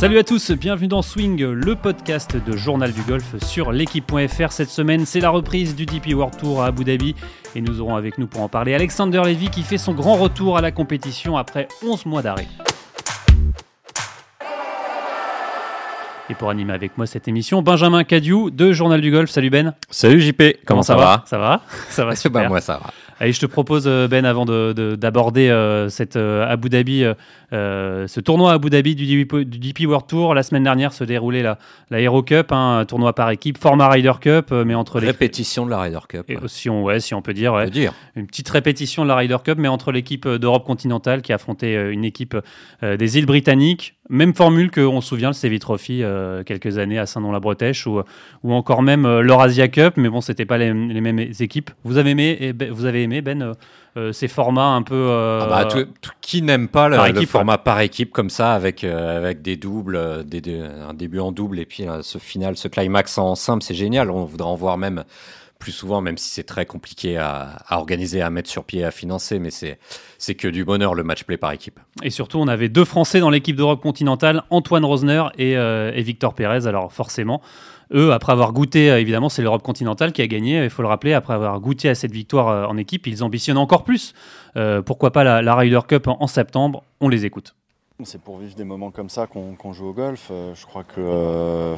Salut à tous, bienvenue dans Swing, le podcast de Journal du Golf sur l'équipe.fr. Cette semaine, c'est la reprise du DP World Tour à Abu Dhabi et nous aurons avec nous pour en parler Alexander Levy qui fait son grand retour à la compétition après 11 mois d'arrêt. Et pour animer avec moi cette émission, Benjamin Cadieu de Journal du Golf. Salut Ben. Salut JP, comment, ça, va, Ça va? Ça va super. bah, moi ça va. Allez, je te propose Ben avant d'aborder de, euh, cette euh, Abu Dhabi euh, euh, ce tournoi à Abu Dhabi du DP, du DP, World Tour, la semaine dernière se déroulait la, la Hero Cup, hein, un tournoi par équipe, format Ryder Cup, euh, mais entre les. Répétition de la Ryder Cup. Et, si, on, ouais, si on peut dire, ouais. peut dire. Une petite répétition de la Ryder Cup, mais entre l'équipe d'Europe continentale qui affrontait euh, une équipe des îles britanniques. Même formule qu'on se souvient, le Sevi Trophy, quelques années à Saint-Nom-la-Bretèche, ou, ou encore même l'Eurasia Cup, mais bon, c'était pas les, les, mêmes équipes. Vous avez aimé, vous avez aimé Ben euh, ces formats un peu. Euh, ah bah, tout, tout, qui n'aime pas le, équipe, le format par équipe comme ça, avec, euh, avec des doubles, des, des, un début en double et puis ce final, ce climax en simple, c'est génial. On voudrait en voir même plus souvent, même si c'est très compliqué à, organiser, à mettre sur pied, à financer, mais c'est, que du bonheur le match play par équipe. Et surtout, on avait deux Français dans l'équipe d'Europe continentale, Antoine Rosner et, euh, Victor Pérez. Alors forcément, eux, après avoir goûté, euh, évidemment, c'est l'Europe continentale qui a gagné, il faut le rappeler, après avoir goûté à cette victoire euh, en équipe, ils ambitionnent encore plus. Pourquoi pas la, Ryder Cup en, septembre? On les écoute. C'est pour vivre des moments comme ça qu'on qu joue au golf. Euh, je crois que euh,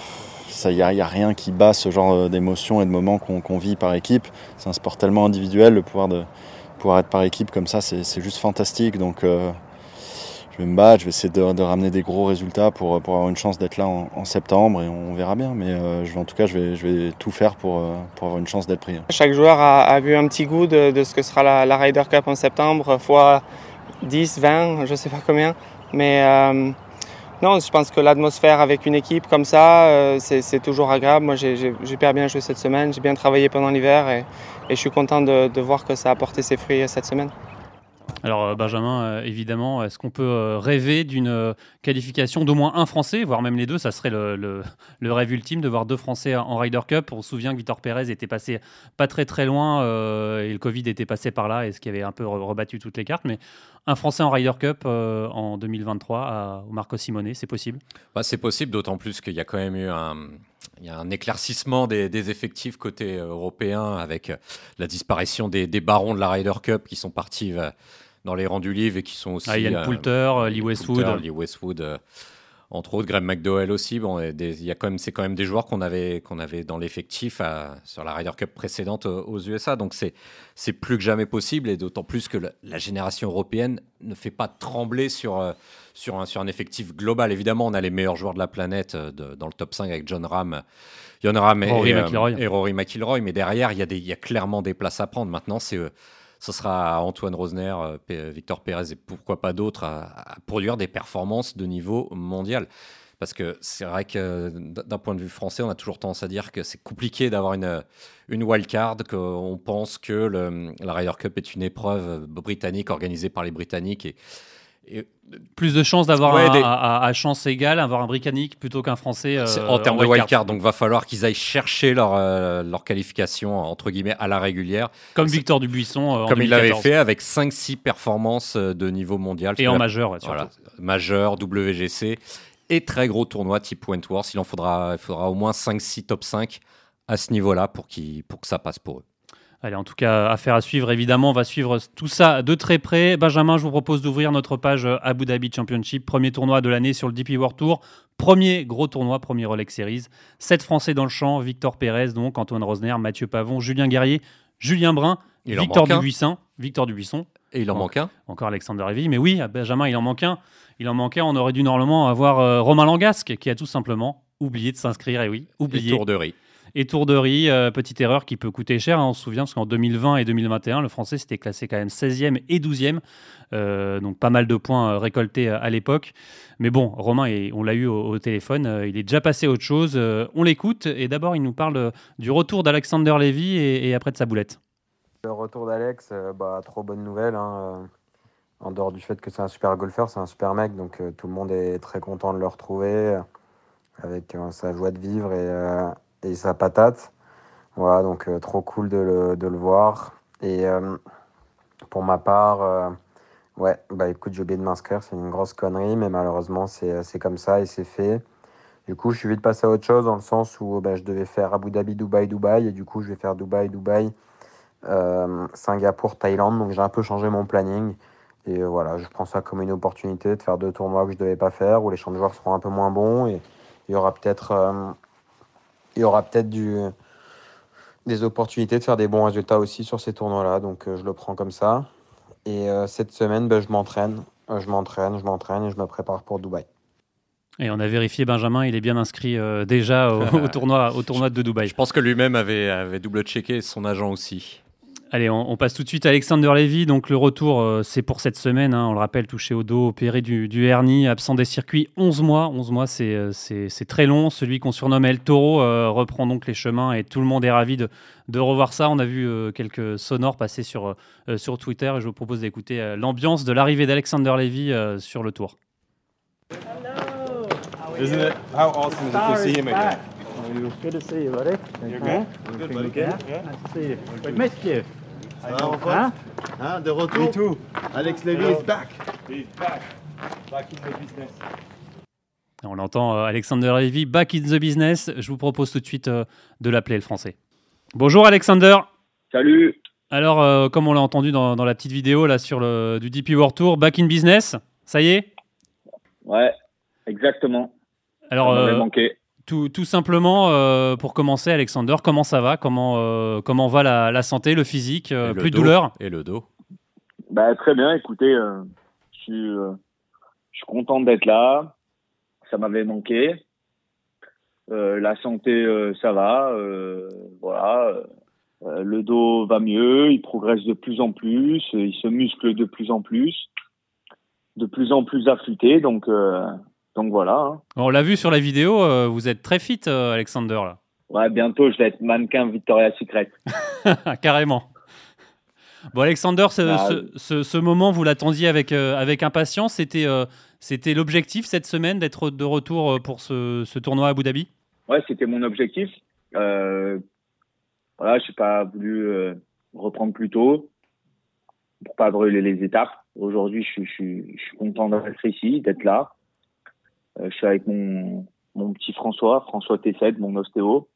n'y a, a, rien qui bat ce genre d'émotions et de moments qu'on qu vit par équipe. C'est un sport tellement individuel, le pouvoir de pouvoir être par équipe comme ça, c'est juste fantastique. Donc euh, je vais me battre, je vais essayer de, ramener des gros résultats pour, avoir une chance d'être là en, septembre et on verra bien. Mais euh, en tout cas, je vais, tout faire pour, euh, avoir une chance d'être pris. Chaque joueur a, vu un petit goût de, de ce que sera la, la, Ryder Cup en septembre, fois 10, 20, je ne sais pas combien. Mais euh, non, je pense que l'atmosphère avec une équipe comme ça, euh, c'est toujours agréable. Moi, j'ai hyper bien joué cette semaine, j'ai bien travaillé pendant l'hiver et, je suis content de, de voir que ça a porté ses fruits cette semaine. Alors euh, Benjamin, évidemment, est-ce qu'on peut rêver d'une qualification d'au moins un Français, voire même les deux? Ça serait le, rêve ultime de voir deux Français en Ryder Cup. On se souvient que Victor Pérez était passé pas très très loin euh, et le Covid était passé par là, et ce qui avait un peu rebattu toutes les cartes. Mais un Français en Ryder Cup euh, en 2023 à, au Marco Simone, c'est possible? Bah, C'est possible, d'autant plus qu'il y a quand même eu un, il y a un éclaircissement des, des, effectifs côté européen avec la disparition des, des, barons de la Ryder Cup qui sont partis dans les rangs du livre et qui sont aussi. Ah, Ian euh, Poulter, Lee Westwood. Poulter, Lee Westwood euh, entre autres, Graham McDowell aussi. Bon, il y a quand même, c'est quand même des joueurs qu'on avait, qu'on avait dans l'effectif sur la Ryder Cup précédente aux, aux USA. Donc c'est, c'est plus que jamais possible et d'autant plus que la, la, génération européenne ne fait pas trembler sur, euh, sur, un, sur un effectif global. Évidemment, on a les meilleurs joueurs de la planète euh, de, dans le top 5 avec John Ram, John Ram et, Rory et, McIlroy. et Rory McIlroy. Mais derrière, il y, a des, il y a clairement des places à prendre. Maintenant, c'est ce sera Antoine Rosner, Victor Pérez et pourquoi pas d'autres à, produire des performances de niveau mondial. Parce que c'est vrai que d'un point de vue français, on a toujours tendance à dire que c'est compliqué d'avoir une, une wildcard, qu'on pense que la Ryder Cup est une épreuve britannique organisée par les Britanniques et, et plus de chances d'avoir ouais, des... à, à, chance égale, avoir un britannique plutôt qu'un français. Euh, en termes de wildcard, donc va falloir qu'ils aillent chercher leur, euh, leur qualification entre guillemets à la régulière. Comme Victor Dubuisson. Euh, comme il l'avait fait avec 5-6 performances de niveau mondial. Et en majeur, ouais, voilà, majeur, WGC et très gros tournois type Wentworth. Il en faudra, il faudra au moins 5-6 top 5 à ce niveau-là pour, qu pour que ça passe pour eux. Allez, en tout cas, affaire à suivre, évidemment. On va suivre tout ça de très près. Benjamin, je vous propose d'ouvrir notre page Abu Dhabi Championship, premier tournoi de l'année sur le DP World Tour. Premier gros tournoi, premier Rolex Series. Sept Français dans le champ, Victor Pérez, donc Antoine Rosner, Mathieu Pavon, Julien Guerrier, Julien Brun, il Victor Dubuisson, Victor Dubuisson. Et il en manque un. Encore Alexander Levy. Mais oui, Benjamin, il en manque un. Il en manquait, on aurait dû normalement avoir euh, Romain Langasque qui a tout simplement oublié de s'inscrire. Et oui, oublié. Et tourderie. Et tourderie, euh, petite erreur qui peut coûter cher. Hein, on se souvient, parce qu'en 2020 et 2021, le français s'était classé quand même 16e et 12e. Euh, donc pas mal de points récoltés à l'époque. Mais bon, Romain, on l'a eu au, téléphone, euh, il est déjà passé à autre chose. on l'écoute et d'abord, il nous parle du retour d'Alexander Levy et, après de sa boulette. Le retour d'Alex, bah, trop bonne nouvelle. Hein en dehors du fait que c'est un super golfeur, c'est un super mec, donc euh, tout le monde est très content de le retrouver avec euh, sa joie de vivre et, euh, et, sa patate. Voilà, donc trop cool de le, de le voir. Et pour ma part, Ouais, bah écoute, j'ai oublié de m'inscrire, c'est une grosse connerie, mais malheureusement, c'est comme ça et c'est fait. Du coup, je suis vite passé à autre chose dans le sens où bah, je devais faire Abu Dhabi, Dubaï, Dubaï, et du coup, je vais faire Dubaï, Dubaï, euh, Singapour, Thaïlande. Donc, j'ai un peu changé mon planning. Et euh, voilà, je prends ça comme une opportunité de faire deux tournois que je ne devais pas faire, où les champs de joueurs seront un peu moins bons. Et il y aura peut-être euh, il y aura peut-être du des opportunités de faire des bons résultats aussi sur ces tournois-là. Donc, je le prends comme ça. Et cette semaine, bah, je m'entraîne. je m'entraîne, je m'entraîne et je me prépare pour Dubaï. Et on a vérifié Benjamin, il est bien inscrit euh, déjà au, tournoi, au tournoi de Dubaï. Je pense que lui-même avait, avait double-checké son agent aussi. Allez, on, passe tout de suite à Alexander Levy. Donc le retour, euh, c'est pour cette semaine. Hein. on le rappelle, touché au dos, opéré du, du, hernie, absent des circuits 11 mois. 11 mois, euh, c'est très long. Celui qu'on surnomme El Toro reprend donc les chemins et tout le monde est ravi de, de revoir ça. On a vu quelques sonores passer sur, sur Twitter et je vous propose d'écouter l'ambiance de l'arrivée d'Alexander Levy sur le tour. Isn't it? How awesome is it to see him again? Good to see you, buddy. You're good? Good, buddy. Yeah? yeah? Nice to see you. We missed you. Hein, hein, de retour. Me too. Alex Levy is back. He's back. Back in the business. On l'entend, euh, Alexander Levy, back in the business. Je vous propose tout de suite euh, de l'appeler le français. Bonjour Alexander. Salut. Alors, euh, comme on l'a entendu dans, dans, la petite vidéo là sur le du DP World Tour, back in business, ça y est? Ouais, exactement. Alors, euh, tout, tout, simplement, euh, pour commencer, Alexander, comment ça va? Comment, euh, comment va la, la, santé, le physique Plus de douleur? Et le dos? Bah, Très bien, écoutez, je suis, je, suis, content d'être là. Ça m'avait manqué. la santé, ça va. voilà. le dos va mieux, il progresse de plus en plus, il se muscle de plus en plus, de plus en plus affûté. Donc, donc voilà. Hein. On l'a vu sur la vidéo, euh, vous êtes très fit, euh, Alexander. Là. Ouais, bientôt je vais être mannequin Victoria's Secret. Carrément. Bon, Alexander, ce, bah, ce, moment, vous l'attendiez avec, euh, avec impatience. C'était c'était l'objectif cette semaine d'être de retour pour ce, ce, tournoi à Abu Dhabi? Ouais, c'était mon objectif. voilà, je n'ai pas voulu reprendre plus tôt pour pas brûler les étapes. Aujourd'hui, je, je, je suis content d'être ici, d'être là. Euh, je suis avec mon, petit François, François Tessette, mon ostéo.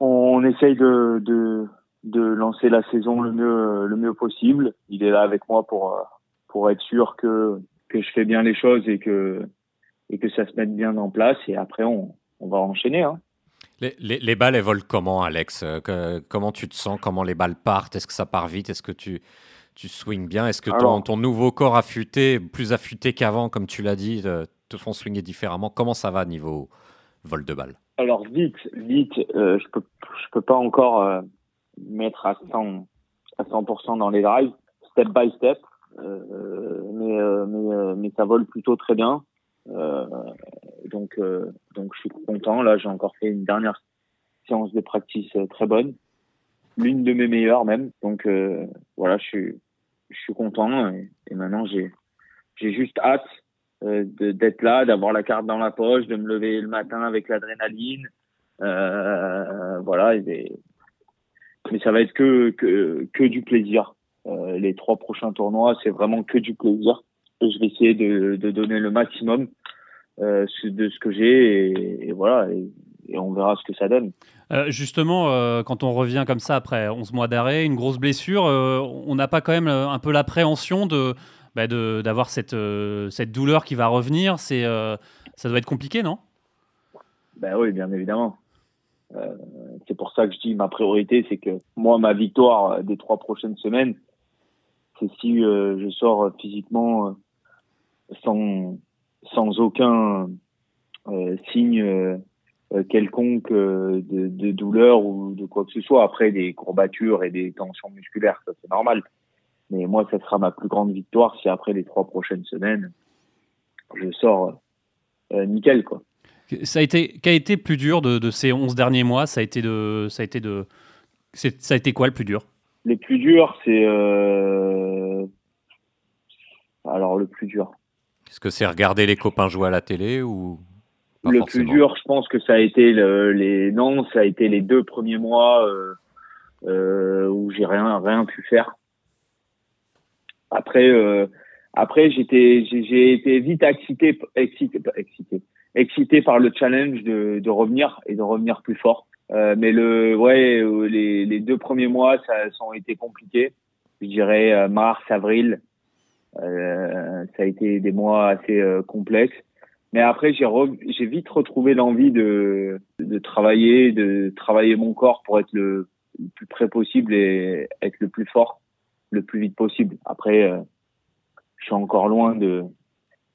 On essaye de, lancer la saison le mieux, le mieux possible. Il est là avec moi pour, être sûr que, je fais bien les choses et que, ça se mette bien en place. Et après, on, va enchaîner. Hein. Les, les, les, balles, elles comment, Alex? Euh, Comment tu te sens? Comment les balles partent? Est-ce que ça part vite? Est-ce que tu, tu swings bien. Est-ce que ton, ton, nouveau corps affûté, plus affûté qu'avant, comme tu l'as dit, te, font swinger différemment? Comment ça va niveau vol de balle? Alors vite, vite, euh, je peux je peux pas encore euh, mettre à 100 à 100% dans les drives, step by step, euh, mais mais mais ça vole plutôt très bien. donc donc je suis content. Là, j'ai encore fait une dernière séance de practice très bonne l'une de mes meilleures même. Donc euh, voilà, je suis, je suis content et, maintenant j'ai, j'ai juste hâte euh, d'être là, d'avoir la carte dans la poche, de me lever le matin avec l'adrénaline. Euh, voilà, et, mais ça va être que, que, que du plaisir. Euh, les trois prochains tournois, c'est vraiment que du plaisir. je vais essayer de, de donner le maximum euh, de ce que j'ai et, voilà. Et on verra ce que ça donne. Euh, justement, euh, quand on revient comme ça après 11 mois d'arrêt, une grosse blessure, euh, on n'a pas quand même un peu l'appréhension de bah, d'avoir cette, cette douleur qui va revenir c'est Ça doit être compliqué, non? Ben Oui, bien évidemment. c'est pour ça que je dis ma priorité, c'est que moi, ma victoire des trois prochaines semaines, c'est si je sors physiquement sans, sans aucun signe quelconque euh, de, de, douleur ou de quoi que ce soit. Après, des courbatures et des tensions musculaires, ça c'est normal. Mais moi, ça sera ma plus grande victoire si après les trois prochaines semaines, je sors euh, nickel. Quoi. Ça a été, qu'a été plus dur de, de, ces 11 derniers mois? Ça a été de, ça a été de, ça a été quoi le plus dur? Les plus durs, c'est euh... alors le plus dur. Est-ce que c'est regarder les copains jouer à la télé ou le plus dur, je pense que ça a été le, les non, ça a été les deux premiers mois euh, euh, où j'ai rien rien pu faire. Après, euh, après j'étais, j'ai été vite excité, excité, excité, excité par le challenge de, de revenir et de revenir plus fort. Euh, mais le, ouais, les, les, deux premiers mois, ça, ça ont été compliqués. Je dirais mars, avril. Euh, ça a été des mois assez complexes. Mais après, j'ai j'ai vite retrouvé l'envie de, de travailler, de travailler mon corps pour être le, plus près possible et être le plus fort, le plus vite possible. Après, euh, je suis encore loin de,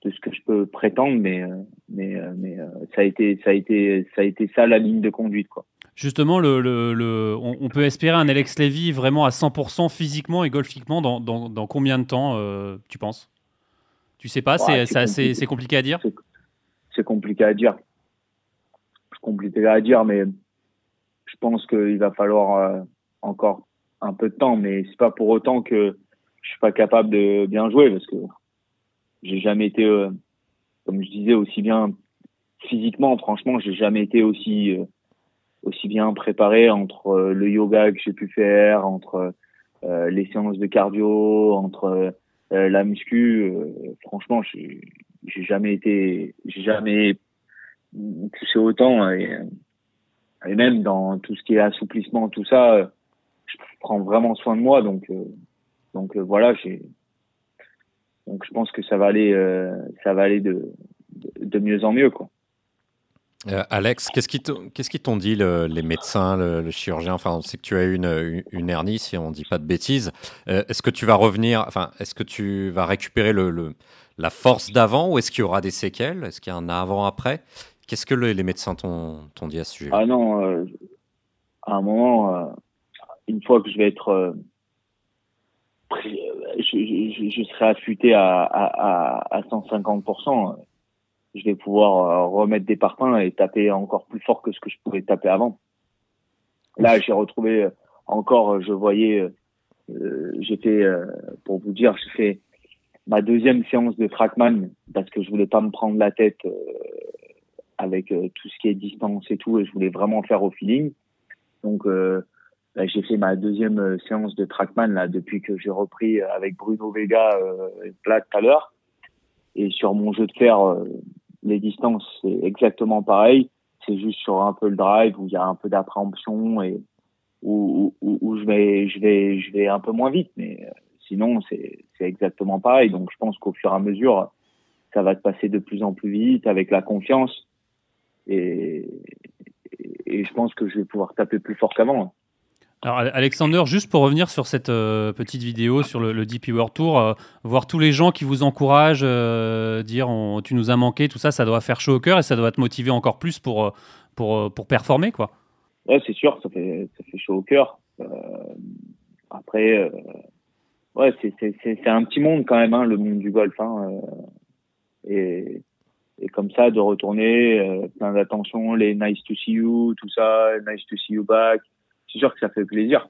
de ce que je peux prétendre, mais euh, mais euh, mais ça a été ça a été ça a été ça la ligne de conduite quoi. Justement, le, le, le on, peut espérer un Alex Levy vraiment à 100% physiquement et golfiquement dans, dans, dans combien de temps, tu penses? Tu sais pas, c'est compliqué. compliqué à dire? C'est compliqué à dire. C'est compliqué à dire, mais je pense qu'il va falloir euh, encore un peu de temps. Mais c'est pas pour autant que je suis pas capable de bien jouer parce que j'ai jamais été, euh, comme je disais, aussi bien physiquement. Franchement, j'ai jamais été aussi euh, aussi bien préparé entre le yoga que j'ai pu faire, entre les séances de cardio, entre la muscu. franchement, je j'ai jamais été, j'ai jamais touché autant et, même dans tout ce qui est assouplissement, tout ça, je prends vraiment soin de moi. Donc, euh, donc euh, voilà, donc je pense que ça va aller, euh, ça va aller de, mieux en mieux. Alex, qu'est-ce qui qu'est-ce qui t'ont dit les médecins, le, chirurgien? Enfin, on sait que tu as eu une, hernie, si on ne dit pas de bêtises. est-ce que tu vas revenir Enfin, est-ce que tu vas récupérer le, la force d'avant ou est-ce qu'il y aura des séquelles? Est-ce qu'il y a un avant-après? Qu'est-ce que les médecins t'ont dit à ce sujet? Ah non, euh, à un moment, euh, une fois que je vais être. Euh, je, je, serai affûté à, à, à 150%, je vais pouvoir remettre des parpaings et taper encore plus fort que ce que je pouvais taper avant. Là, j'ai retrouvé encore, je voyais, fait, pour vous dire, j'ai fait ma deuxième séance de trackman parce que je voulais pas me prendre la tête euh, avec euh, tout ce qui est distance et tout et je voulais vraiment faire au feeling. Donc euh, bah, j'ai fait ma deuxième séance de trackman là depuis que j'ai repris avec Bruno Vega là tout à l'heure. Et sur mon jeu de fer, les distances c'est exactement pareil. C'est juste sur un peu le drive où il y a un peu d'appréhension et où, où, où, je vais je vais je vais un peu moins vite mais Sinon, c'est exactement pareil. Donc, je pense qu'au fur et à mesure, ça va te passer de plus en plus vite avec la confiance. Et, et je pense que je vais pouvoir taper plus fort qu'avant. Alors Alexander, juste pour revenir sur cette euh, petite vidéo sur le, DP World Tour, euh, voir tous les gens qui vous encouragent, euh, dire tu nous as manqué, tout ça, ça doit faire chaud au cœur et ça doit te motiver encore plus pour, pour, pour performer, quoi. Ouais, c'est sûr, ça fait, ça fait chaud au cœur. après, ouais, c'est un petit monde quand même, hein, le monde du golf. Hein, euh, et, et comme ça, de retourner, euh, plein d'attention, les nice to see you, tout ça, nice to see you back. C'est sûr que ça fait plaisir.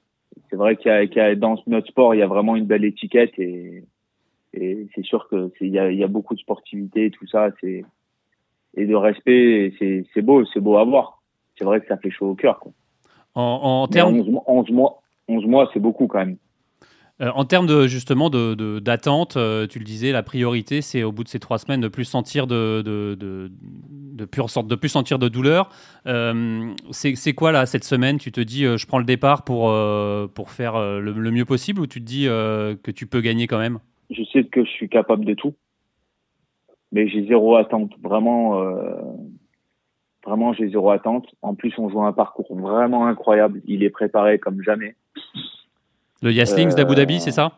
C'est vrai qu'il y, a, dans notre sport, il y a vraiment une belle étiquette et, et c'est sûr que il y a, y a beaucoup de sportivité, tout ça, c'est et de respect, c'est beau, c'est beau à voir. C'est vrai que ça fait chaud au cœur. Quoi. En, en termes 11, 11 mois, 11 mois, c'est beaucoup quand même. Euh, en termes de justement d'attente, euh, tu le disais, la priorité, c'est au bout de ces trois semaines de plus sentir de, de, de, de de plus sentir de douleur. Euh, c'est, quoi là cette semaine? Tu te dis, je prends le départ pour pour faire le, mieux possible, ou tu te dis que tu peux gagner quand même? Je sais que je suis capable de tout, mais j'ai zéro attente. Vraiment, vraiment, j'ai zéro attente. En plus, on joue un parcours vraiment incroyable. Il est préparé comme jamais. Le Yaslings d'Abu Dhabi, c'est ça?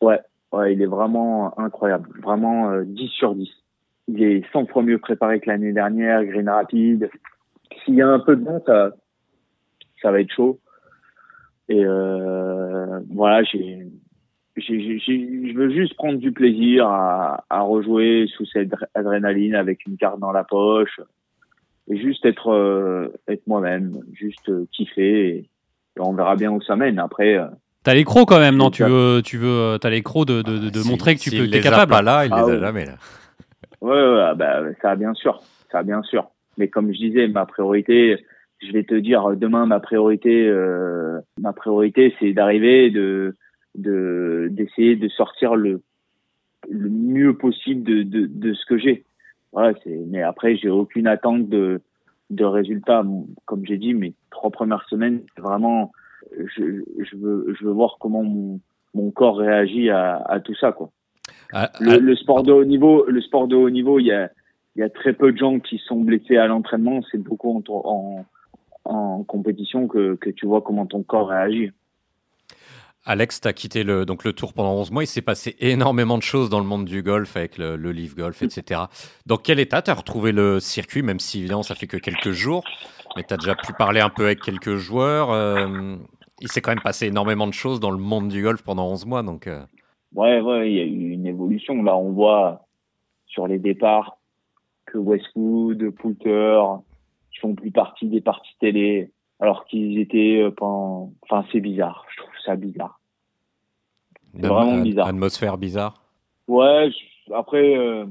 Ouais, ouais, il est vraiment incroyable. Vraiment 10 euh, sur 10. Il est 100 fois mieux préparé que l'année dernière, green rapide. S'il y a un peu de vent, ça, ça va être chaud. Et euh, voilà, j'ai, je veux juste prendre du plaisir à, à, rejouer sous cette adrénaline avec une carte dans la poche et juste être, euh, être moi-même, juste kiffer. Et, on verra bien où ça mène. Après, T'as les crocs quand même, non? Tu veux, tu veux, euh, t'as les crocs de, de, de ah, montrer que tu peux, es capable. pas là, il les a ah jamais là. Ouais, ouais, bah, ça bien sûr, ça bien sûr. Mais comme je disais, ma priorité, je vais te dire demain ma priorité, euh, ma priorité, c'est d'arriver, de de d'essayer de sortir le le mieux possible de, de, de ce que j'ai. Voilà, c'est, mais après, j'ai aucune attente de, de résultats. Comme j'ai dit, mes trois premières semaines, vraiment, je, je, veux, je veux voir comment mon, mon corps réagit à, à tout ça, quoi. Ah, Le, le sport de haut niveau, le sport de haut niveau, il y a, il y a très peu de gens qui sont blessés à l'entraînement. C'est beaucoup en, en, en compétition que, que tu vois comment ton corps réagit. Alex, tu as quitté le, donc le tour pendant 11 mois. Il s'est passé énormément de choses dans le monde du golf avec le, le Leaf Golf, etc. Dans quel état tu as retrouvé le circuit, même si évidemment ça fait que quelques jours, mais tu as déjà pu parler un peu avec quelques joueurs. euh, il s'est quand même passé énormément de choses dans le monde du golf pendant 11 mois. Donc, euh, Ouais, ouais, il y a eu une évolution. Là, on voit sur les départs que Westwood, Poulter, qui font plus partie des parties télé, alors qu'ils étaient euh, pendant... Enfin, c'est bizarre. Je trouve ça bizarre. C'est vraiment bizarre. atmosphère bizarre. Ouais, je- après, euh,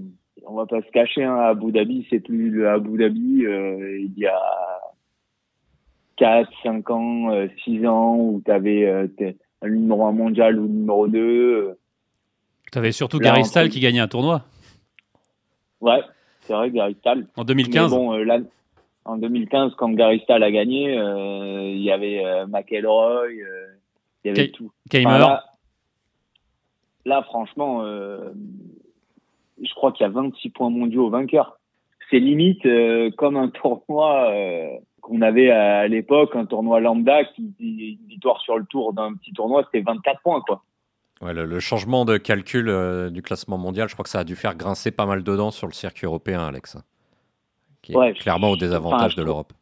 on va pas se cacher, hein, Abu Dhabi, c'est plus le Abu Dhabi euh, il y a 4, 5 ans, euh, 6 ans, où tu avais le numéro 1 mondial ou le numéro 2. euh, Tu avais surtout Là, Gary Stahl qui gagnait un tournoi ouais, c'est vrai, Gary Stahl. en 2015. Mais bon, euh, là, en 2015, quand Gary Stahl a gagné, euh, il y avait euh, McElroy, euh, il y avait tout. Enfin, là, là, franchement, euh, je crois qu'il y a 26 points mondiaux au vainqueur. C'est limite euh, comme un tournoi euh, qu'on avait à, l'époque, un tournoi lambda qui une victoire sur le tour d'un petit tournoi, c'était 24 points quoi. Ouais, le, le changement de calcul euh, du classement mondial, je crois que ça a dû faire grincer pas mal de dents sur le circuit européen, Alex. Qui est Ouais, clairement au désavantage de l'Europe.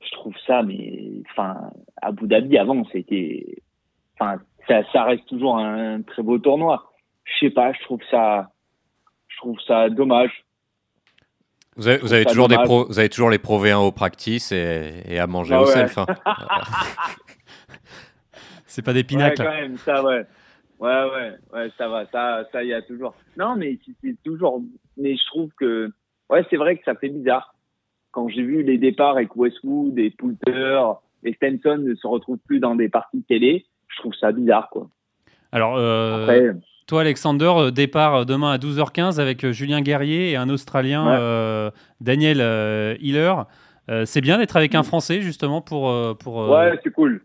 je trouve ça, mais enfin, Abu Dhabi avant, c'était, enfin, ça, ça reste toujours un très beau tournoi. Je sais pas, je trouve ça, je trouve ça dommage. Vous avez, vous toujours des pros, vous avez toujours les Pro V1 au practice et, et à manger Ah au ouais. self. hein. C'est pas des pinacles. Ouais, quand même, ça, ouais. Ouais, ouais, ouais, ça va, ça, ça, y a toujours. Non, mais c'est- c'est toujours, mais je trouve que, ouais, c'est vrai que ça fait bizarre. Quand j'ai vu les départs avec Westwood et Poulter et Stenson ne se retrouvent plus dans des parties télé, je trouve ça bizarre, quoi. Alors, euh, Après, toi, Alexander, euh, départ euh, demain à 12h15 avec euh, Julien Guerrier et un Australien, Ouais. euh, Daniel euh, Hiller. Euh, c'est bien d'être avec un Français, justement, pour. pour Ouais, c'est cool.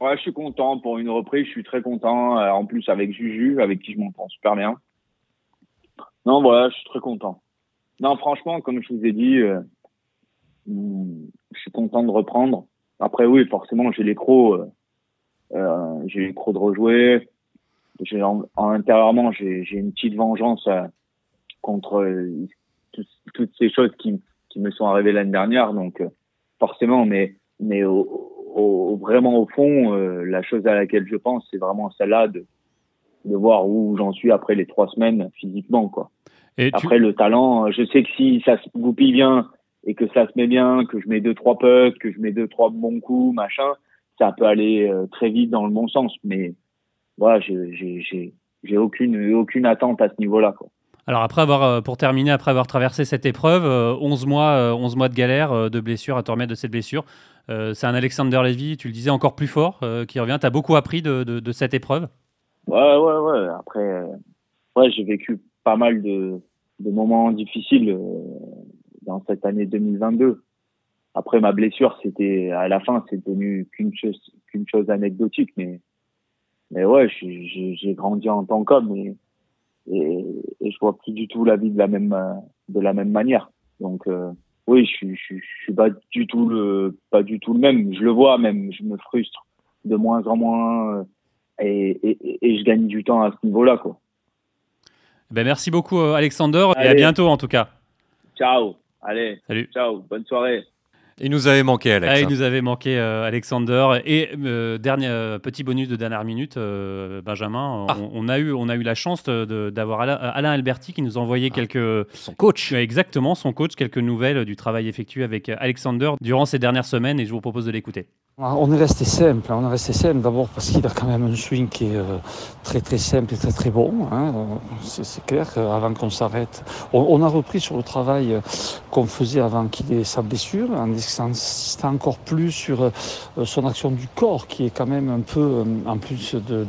Ouais, je suis content pour une reprise. Je suis très content. En plus, avec Juju, avec qui je m'entends super bien. Non, voilà, je suis très content. Non, franchement, comme je vous ai dit, je suis content de reprendre. Après, oui, forcément, j'ai les crocs. j'ai les crocs de rejouer. J'ai en, en intérieurement, j'ai j'ai une petite vengeance euh, contre euh, tout- toutes ces choses qui, qui me sont arrivées l'année dernière. Donc, euh, forcément, mais mais au, au- vraiment au fond, euh, la chose à laquelle je pense, c'est vraiment celle-là de, de voir où j'en suis après les trois semaines physiquement, quoi. Et tu- Après le talent, je sais que si ça se goupille bien et que ça se met bien, que je mets deux trois putts, que je mets deux trois bons coups, machin, ça peut aller euh, très vite dans le bon sens. Mais voilà, j'ai j'ai j'ai j'ai aucune aucune attente à ce niveau-là, quoi. Alors après avoir, euh, pour terminer, après avoir traversé cette épreuve, euh, 11 mois, euh, 11 mois de galère, euh, de blessure, à te remettre de cette blessure. Euh, c'est un Alexander Levy, tu le disais, encore plus fort, euh, qui revient. Tu as beaucoup appris de, de- de cette épreuve? Ouais, ouais, ouais. Après, euh, ouais, j'ai vécu pas mal de, de moments difficiles euh, dans cette année 2022. Après ma blessure, c'était à la fin, c'est devenu qu'une chose, qu'une chose anecdotique, mais mais ouais, j'ai- grandi en tant qu'homme et, et et je vois plus du tout la vie de la même de la même manière. Donc euh, oui, je suis je, suis- je suis pas du tout le pas du tout le même. Je le vois même, je me frustre de moins en moins. euh, et, et, et je gagne du temps à ce niveau-là, quoi. Ben, merci beaucoup, euh, Alexander, et à bientôt en tout cas. Ciao. Allez. Salut. Ciao. Bonne soirée. Il nous avait manqué, Alex. Ah, il hein. nous avait manqué euh, Alexander et euh, dernier euh, petit bonus de dernière minute, Benjamin. Ah. On, on a eu on a eu la chance d'avoir Alain, Alain Alberti qui nous a envoyé quelques Son coach. exactement son coach quelques nouvelles du travail effectué avec Alexander durant ces dernières semaines et je vous propose de l'écouter. Ah, on est resté simple, hein. on est resté simple d'abord parce qu'il a quand même un swing qui est euh, très très simple et très très bon. Hein. C'est clair qu'avant qu'on s'arrête, on, a repris sur le travail euh, qu'on faisait avant qu'il ait sa blessure, en insistant encore plus sur euh, son action du corps qui est quand même un peu, en plus de,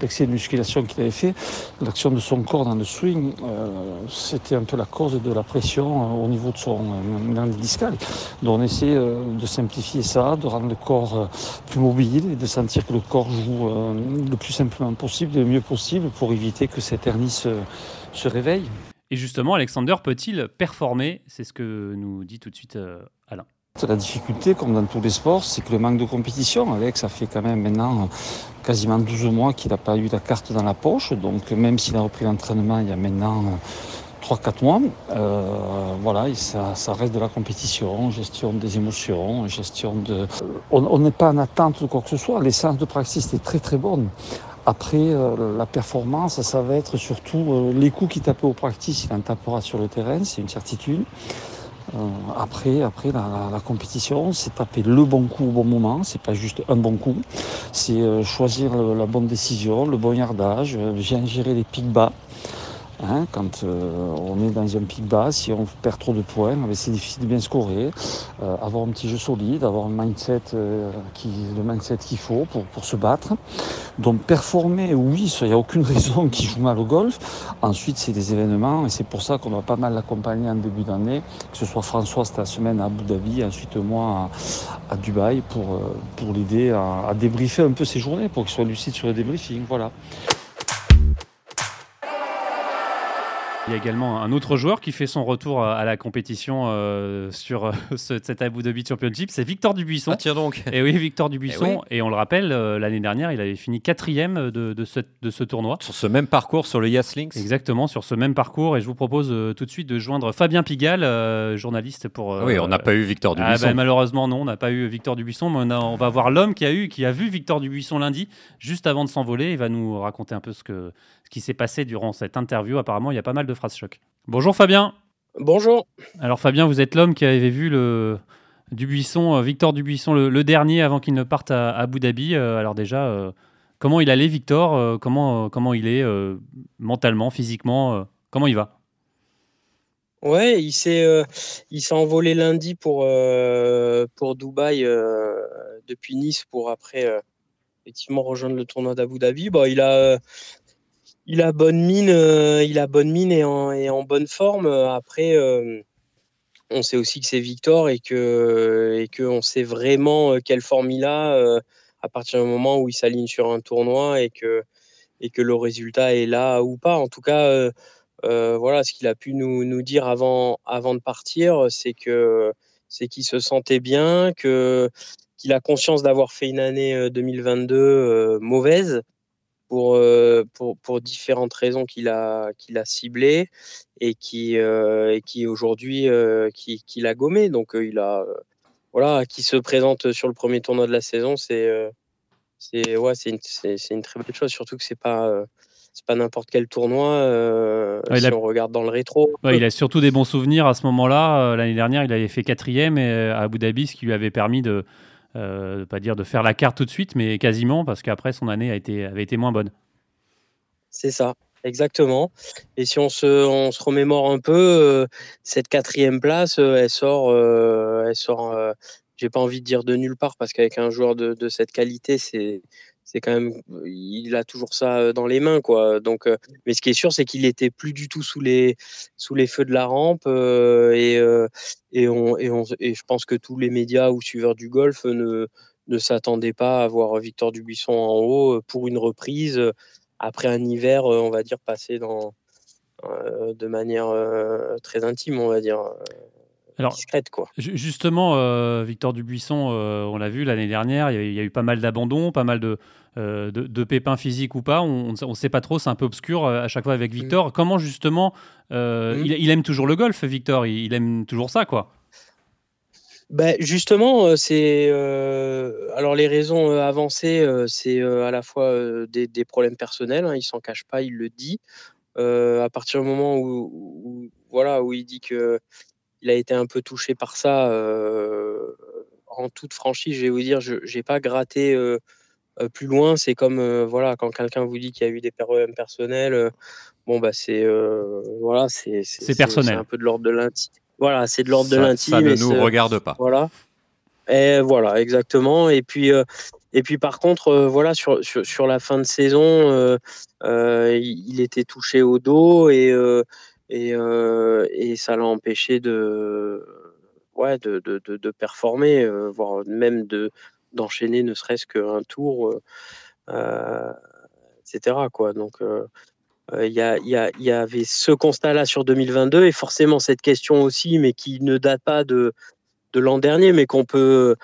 l'excès de musculation qu'il avait fait, l'action de son corps dans le swing, c'était un peu la cause de la pression au niveau de son discal. Donc on essaie de simplifier ça, de rendre le corps euh, plus mobile et de sentir que le corps joue euh, le plus simplement possible, le mieux possible pour éviter que cette hernie se, se réveille. Et justement, Alexander peut-il performer? C'est ce que nous dit tout de suite euh, Alain. La difficulté, comme dans tous les sports, c'est que le manque de compétition. Alex, ça fait quand même maintenant quasiment 12 mois qu'il n'a pas eu la carte dans la poche. Donc même s'il a repris l'entraînement il y a maintenant 3-4 mois. Euh, voilà, ça, ça, reste de la compétition, gestion des émotions, gestion de. On n'est pas en attente de quoi que ce soit. L'essence de praxis est très très bonne. Après, euh, la performance, ça va être surtout euh, les coups qu'il tape au practice, il en tapera sur le terrain, c'est une certitude. après, après la, la, compétition, c'est taper le bon coup au bon moment. C'est pas juste un bon coup. C'est choisir la bonne décision, le bon yardage, bien gérer les pics bas. Hein, quand euh, on est dans un pic bas, si on perd trop de points, eh c'est difficile de bien scorer. Euh, avoir un petit jeu solide, avoir un mindset, euh, qui, le mindset qu'il faut pour, pour se battre. Donc performer, oui, il n'y a aucune raison qu'il joue mal au golf. Ensuite, c'est des événements et c'est pour ça qu'on va pas mal l'accompagner en début d'année, que ce soit François cette semaine à Abu Dhabi, ensuite moi à, Dubaï pour, pour l'aider à, à débriefer un peu ses journées, pour qu'il soit lucide sur le débriefing. Voilà. Il y a également un autre joueur qui fait son retour à la compétition euh, sur euh, cet Abu Dhabi Championship, c'est Victor Dubuisson. Ah tiens donc. Et oui, Victor Dubuisson. Et, on le rappelle, euh, l'année dernière, il avait fini quatrième de, de, ce, de, ce, tournoi. Sur ce même parcours, sur le Links. Exactement, sur ce même parcours. Et je vous propose tout de suite de joindre Fabien Pigalle, journaliste pour. oui, on n'a pas eu Victor ah, Dubuisson. Ben, malheureusement, non, on n'a pas eu Victor Dubuisson. Mais on, va voir l'homme qui a eu, qui a vu Victor Dubuisson lundi, juste avant de s'envoler. Il va nous raconter un peu ce que ce qui s'est passé durant cette interview. Apparemment, il y a pas mal de choc. Bonjour Fabien. Bonjour. Alors Fabien, vous êtes l'homme qui avait vu le Dubuisson, euh, Victor Dubuisson, le, dernier avant qu'il ne parte à, Abu Dhabi. Euh, alors déjà, euh, comment il allait Victor comment, comment il est mentalement, physiquement Comment il va? Ouais, il s'est il s'est envolé lundi pour pour Dubaï depuis Nice pour après effectivement rejoindre le tournoi d'Abu Dhabi. Bon, il a il a bonne mine, euh, il a bonne mine et en, bonne forme. Après, euh, on sait aussi que c'est Victor et que on sait vraiment euh, quelle forme il a à partir du moment où il s'aligne sur un tournoi et que le résultat est là ou pas. En tout cas, voilà, ce qu'il a pu nous, dire avant de partir, c'est qu'il se sentait bien, qu'il a conscience d'avoir fait une année 2022 mauvaise pour, euh, pour, pour, différentes raisons qu'il a, qu'il a ciblées et qui, euh, qui aujourd'hui euh, qui, qui l'a gommé. Donc il a voilà, qui se présente sur le premier tournoi de la saison, c'est c'est ouais, c'est une, une, très belle chose, surtout que c'est pas c'est pas n'importe quel tournoi si on regarde dans le rétro. il a surtout des bons souvenirs à ce moment-là. L'année dernière, il avait fait quatrième à Abu Dhabi, ce qui lui avait permis de euh, pas dire de faire la carte tout de suite, mais quasiment, parce qu'après, son année a été, avait été moins bonne. C'est ça, exactement. Et si on se, on se remémore un peu, euh, cette quatrième place, euh, elle sort, elle sort j'ai pas envie de dire de nulle part, parce qu'avec un joueur de, de cette qualité, c'est c'est quand même, il a toujours ça dans les mains, quoi. Donc, mais ce qui est sûr, c'est qu'il était plus du tout sous les, sous les feux de la rampe et, et, on, et, on, et je pense que tous les médias ou suiveurs du golf ne, ne s'attendaient pas à voir Victor Dubuisson en haut pour une reprise après un hiver, on va dire, passé dans, de manière très intime, on va dire. Alors, discrète, quoi. Justement, Victor Dubuisson, on l'a vu l'année dernière, il y, a eu pas mal d'abandons, pas mal de, euh, de, pépins physiques ou pas, on ne sait pas trop, c'est un peu obscur euh, à chaque fois avec Victor. Mm. Comment justement, euh, mm. il, aime toujours le golf, Victor, il, aime toujours ça, quoi. Ben justement, c'est alors les raisons avancées, c'est à la fois des, problèmes personnels. Hein, il s'en cache pas, il le dit. à partir du moment où, voilà où il dit que il a été un peu touché par ça en toute franchise, je vais vous dire, je n'ai pas gratté plus loin. C'est comme voilà, quand quelqu'un vous dit qu'il y a eu des problèmes personnels, bon bah c'est voilà, c'est personnel. un peu de l'ordre de l'intime. Voilà, c'est de l'ordre de l'intime. Ça ne nous regarde pas. Voilà. Et voilà, exactement. Et puis, et puis par contre, voilà, sur, sur, sur, la fin de saison, il était touché au dos et, et, et ça l'a empêché de, ouais, de, de, de, performer, voire même de, d'enchaîner ne serait-ce qu'un tour, etc. Quoi. Donc, il y, y, y, avait ce constat-là sur 2022 et forcément cette question aussi, mais qui ne date pas de, de l'an dernier, mais qu'on peut,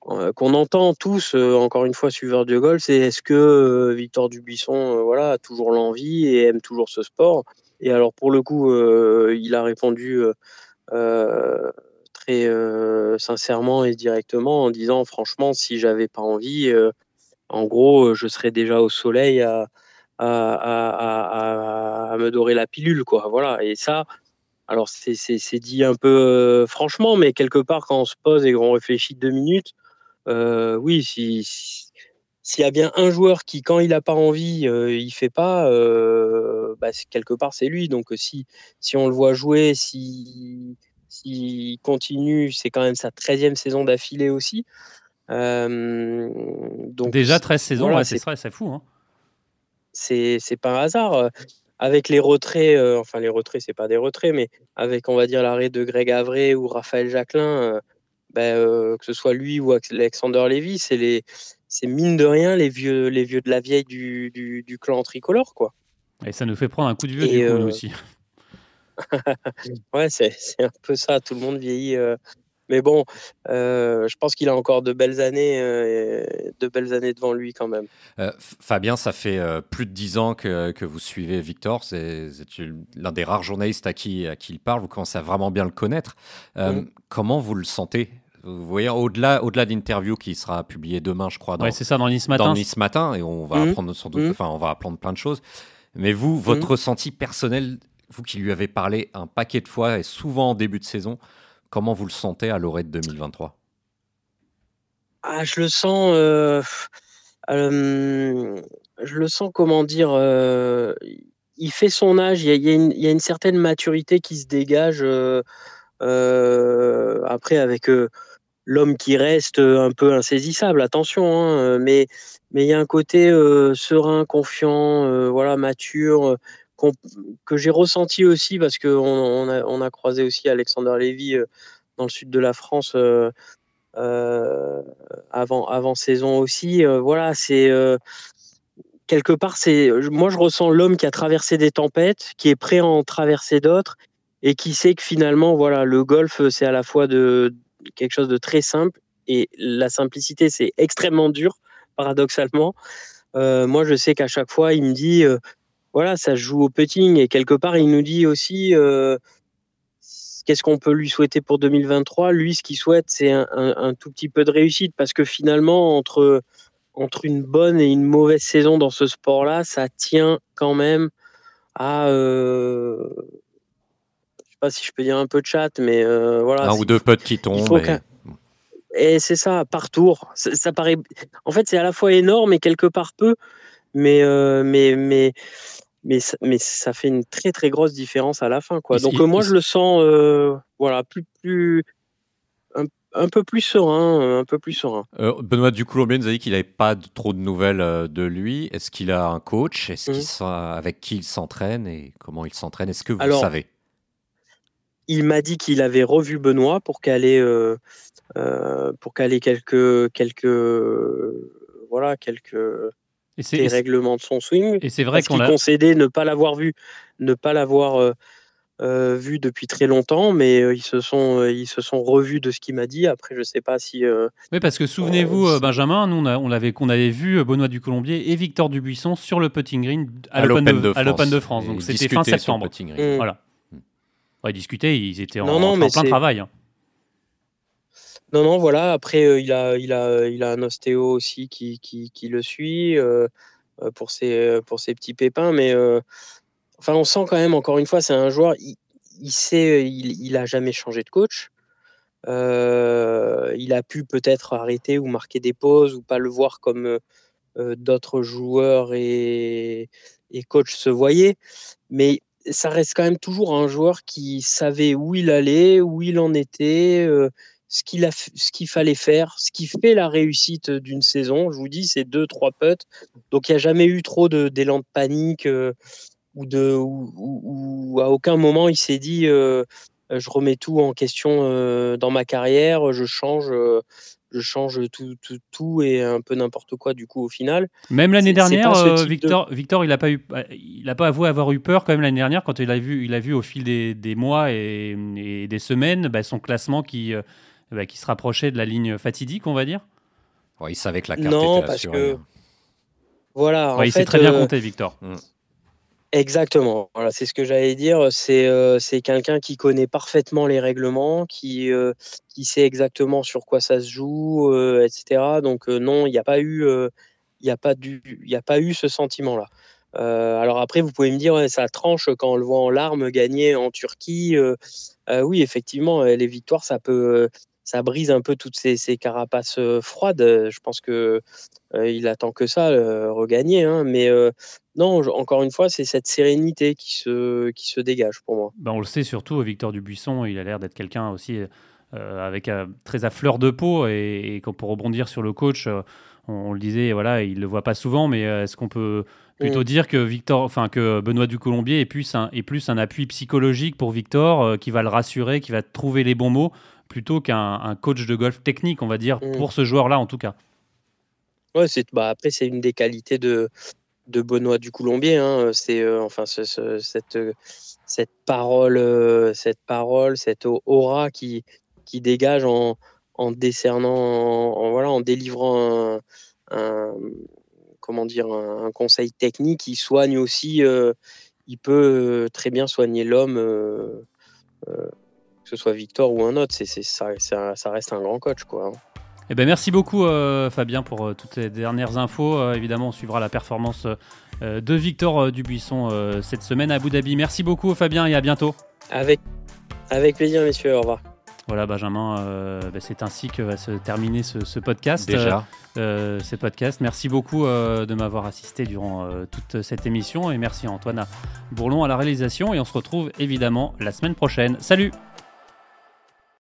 qu'on entend tous, encore une fois, suiveurs de golf, c'est est-ce que Victor Dubuisson, voilà, a toujours l'envie et aime toujours ce sport? Et alors pour le coup, il a répondu très sincèrement et directement en disant, franchement, si j'avais pas envie, en gros, je serais déjà au soleil à me dorer la pilule, quoi. Voilà. Et ça, alors c'est dit un peu franchement, mais quelque part, quand on se pose et qu'on réfléchit deux minutes, oui, si, s'il y a bien un joueur qui, quand il n'a pas envie, il fait pas, bah, quelque part c'est lui. Donc si, si on le voit jouer, s'il si, continue, c'est quand même sa 13e saison d'affilée aussi. donc, Déjà 13 saisons, c'est fou. Hein c'est pas un hasard. Avec les retraits, enfin les retraits, c'est pas des retraits, mais avec, on va dire, l'arrêt de Greg Avray ou Raphaël Jacquelin, ben, que ce soit lui ou Alexander Lévy, c'est les, c'est mine de rien les vieux, les vieux de la vieille du, du, clan tricolore, quoi. Et ça nous fait prendre un coup de vieux du coup, aussi. ouais, c'est un peu ça. Tout le monde vieillit mais bon, euh, je pense qu'il a encore de belles années, euh, de belles années devant lui quand même. Euh, Fabien, ça fait plus de dix ans que, que vous suivez Victor. C'est l'un des rares journalistes à qui, à qui il parle. Vous commencez à vraiment bien le connaître. Mm. Comment vous le sentez? Vous voyez, au-delà, au-delà d'interview qui sera publiée demain, je crois. Dans, c'est ça, dans Nice Matin. Dans Nice Matin, et on va mm. apprendre sans doute, mm. enfin, on va apprendre plein de choses. Mais vous, votre ressenti personnel, vous qui lui avez parlé un paquet de fois et souvent en début de saison, Comment vous le sentez à l'orée de 2023 ah, Je le sens. Euh, je le sens, comment dire. Euh, il fait son âge, il y, a, une, certaine maturité qui se dégage. Euh, après, avec l'homme qui reste un peu insaisissable, attention, hein, mais mais il y a un côté serein, confiant, voilà, mature, que j'ai ressenti aussi parce qu'on on a, croisé aussi Alexander Lévy euh, dans le sud de la France euh, euh, avant, avant saison aussi. voilà, c'est quelque part, c'est moi je ressens l'homme qui a traversé des tempêtes, qui est prêt à en traverser d'autres et qui sait que finalement, voilà, le golf c'est à la fois de quelque chose de très simple et la simplicité c'est extrêmement dur, paradoxalement. moi, je sais qu'à chaque fois, il me dit voilà, ça joue au putting et quelque part, il nous dit aussi euh, qu'est-ce qu'on peut lui souhaiter pour 2023. Lui, ce qu'il souhaite, c'est un, tout petit peu de réussite parce que finalement, entre, entre une bonne et une mauvaise saison dans ce sport-là, ça tient quand même à. Euh, je sais pas si je peux dire un peu de chat, mais euh, voilà. Un ou deux potes qui tombent. Et, c'est ça, par tour. Ça, paraît. En fait, c'est à la fois énorme et quelque part peu, mais, mais, mais mais ça, mais ça fait une très très grosse différence à la fin quoi. Donc moi je le sens voilà plus plus un, peu plus serein, un peu plus serein. Euh, Benoît Ducoulombier nous a dit qu'il n'avait pas trop de nouvelles de lui. Est-ce qu'il a un coach? Est-ce qu'il mmh. avec qui il s'entraîne et comment il s'entraîne? Est-ce que vous Alors, savez? Il m'a dit qu'il avait revu Benoît pour caler euh, pour caler quelques quelques voilà quelques et c'est, les règlements de son swing. Et c'est vrai qu'on a concédé ne pas l'avoir vu, ne pas l'avoir euh, euh, vu depuis très longtemps, mais euh, ils se sont ils se sont revus de ce qu'il m'a dit. Après, je sais pas si. oui, parce que souvenez-vous, Benjamin, nous on, avait qu'on avait vu Benoît du Colombier et Victor Dubuisson sur le putting green à, l'Open, de, France. Donc c'était fin septembre. Mmh. Voilà. ils discutaient, ils étaient en, plein travail. Hein. Non, non, voilà. Après, euh, il, a, il, a, un ostéo aussi qui, le suit euh, euh, pour, ses, petits pépins. Mais enfin, on sent quand même, encore une fois, c'est un joueur, il, il sait, il, il, a jamais changé de coach. il a pu peut-être arrêter ou marquer des pauses ou pas le voir comme d'autres joueurs et, et coachs se voyaient. Mais ça reste quand même toujours un joueur qui savait où il allait, où il en était, ce qu'il a, ce qu'il fallait faire, ce qui fait la réussite d'une saison. Je vous dis, c'est deux, trois putts. Donc il n'y a jamais eu trop de, d'élan de panique ou de, ou, à aucun moment il s'est dit, je remets tout en question dans ma carrière, je change je change tout, tout, tout, et un peu n'importe quoi du coup au final. Même l'année dernière, euh, Victor, Victor, il n'a pas eu, il a pas avoué avoir eu peur quand même l'année dernière quand il a vu, il a vu au fil des, des mois et, des semaines bah, son classement qui, euh, bah, qui se rapprochait de la ligne fatidique, on va dire. il savait que la carte non, était parce assurée. Que... Voilà. il sait très bien euh, compter, Victor. Mm. Exactement. Voilà, c'est ce que j'allais dire. C'est euh, c'est quelqu'un qui connaît parfaitement les règlements, qui euh, qui sait exactement sur quoi ça se joue, euh, etc. Donc non, il n'y a pas eu il a pas du il y a pas eu ce sentiment-là. alors après, vous pouvez me dire, ouais, ça tranche quand on le voit en larmes gagner en Turquie. oui, effectivement, les victoires, ça peut ça brise un peu toutes ces, ces carapaces froides. Je pense que il attend que ça, regagner. Hein. Mais non, encore une fois, c'est cette sérénité qui se, qui se dégage pour moi. Ben, on le sait surtout, Victor Dubuisson, il a l'air d'être quelqu'un aussi euh, avec euh, très à fleur de peau. Et, et pour rebondir sur le coach, euh, on, le disait, voilà, il le voit pas souvent, mais est-ce qu'on peut plutôt Mm. dire que Victor, enfin que Benoît Ducolombier est plus un, est plus un appui psychologique pour Victor, euh, qui va le rassurer, qui va trouver les bons mots, plutôt qu'un un coach de golf technique, on va dire, Mm. pour ce joueur-là en tout cas. Ouais, c'est, bah, après, c'est une des qualités de, de Benoît Ducoulombier. Hein. C'est euh, enfin ce- ce- cette, cette parole, euh, cette parole, cette au- aura qui, qui dégage en, en décernant, en, en- voilà, en délivrant un, un- comment dire, un, un conseil technique. Il soigne aussi. euh, il peut très bien soigner l'homme, que ce soit Victor ou un autre. C'est, c'est, ça, ça, ça reste un grand coach, quoi. hein. Eh ben, merci beaucoup euh, Fabien pour euh, toutes les dernières infos. Euh, évidemment, on suivra la performance euh, de Victor euh, Dubuisson euh, cette semaine à Abu Dhabi. Merci beaucoup Fabien et à bientôt. Avec, avec plaisir, messieurs. Au revoir. Voilà Benjamin, euh, ben, c'est ainsi que va se terminer ce, ce podcast. Déjà. Euh, ces podcasts. Merci beaucoup euh, de m'avoir assisté durant euh, toute cette émission et merci à Antoine Bourlon à la réalisation et on se retrouve évidemment la semaine prochaine. Salut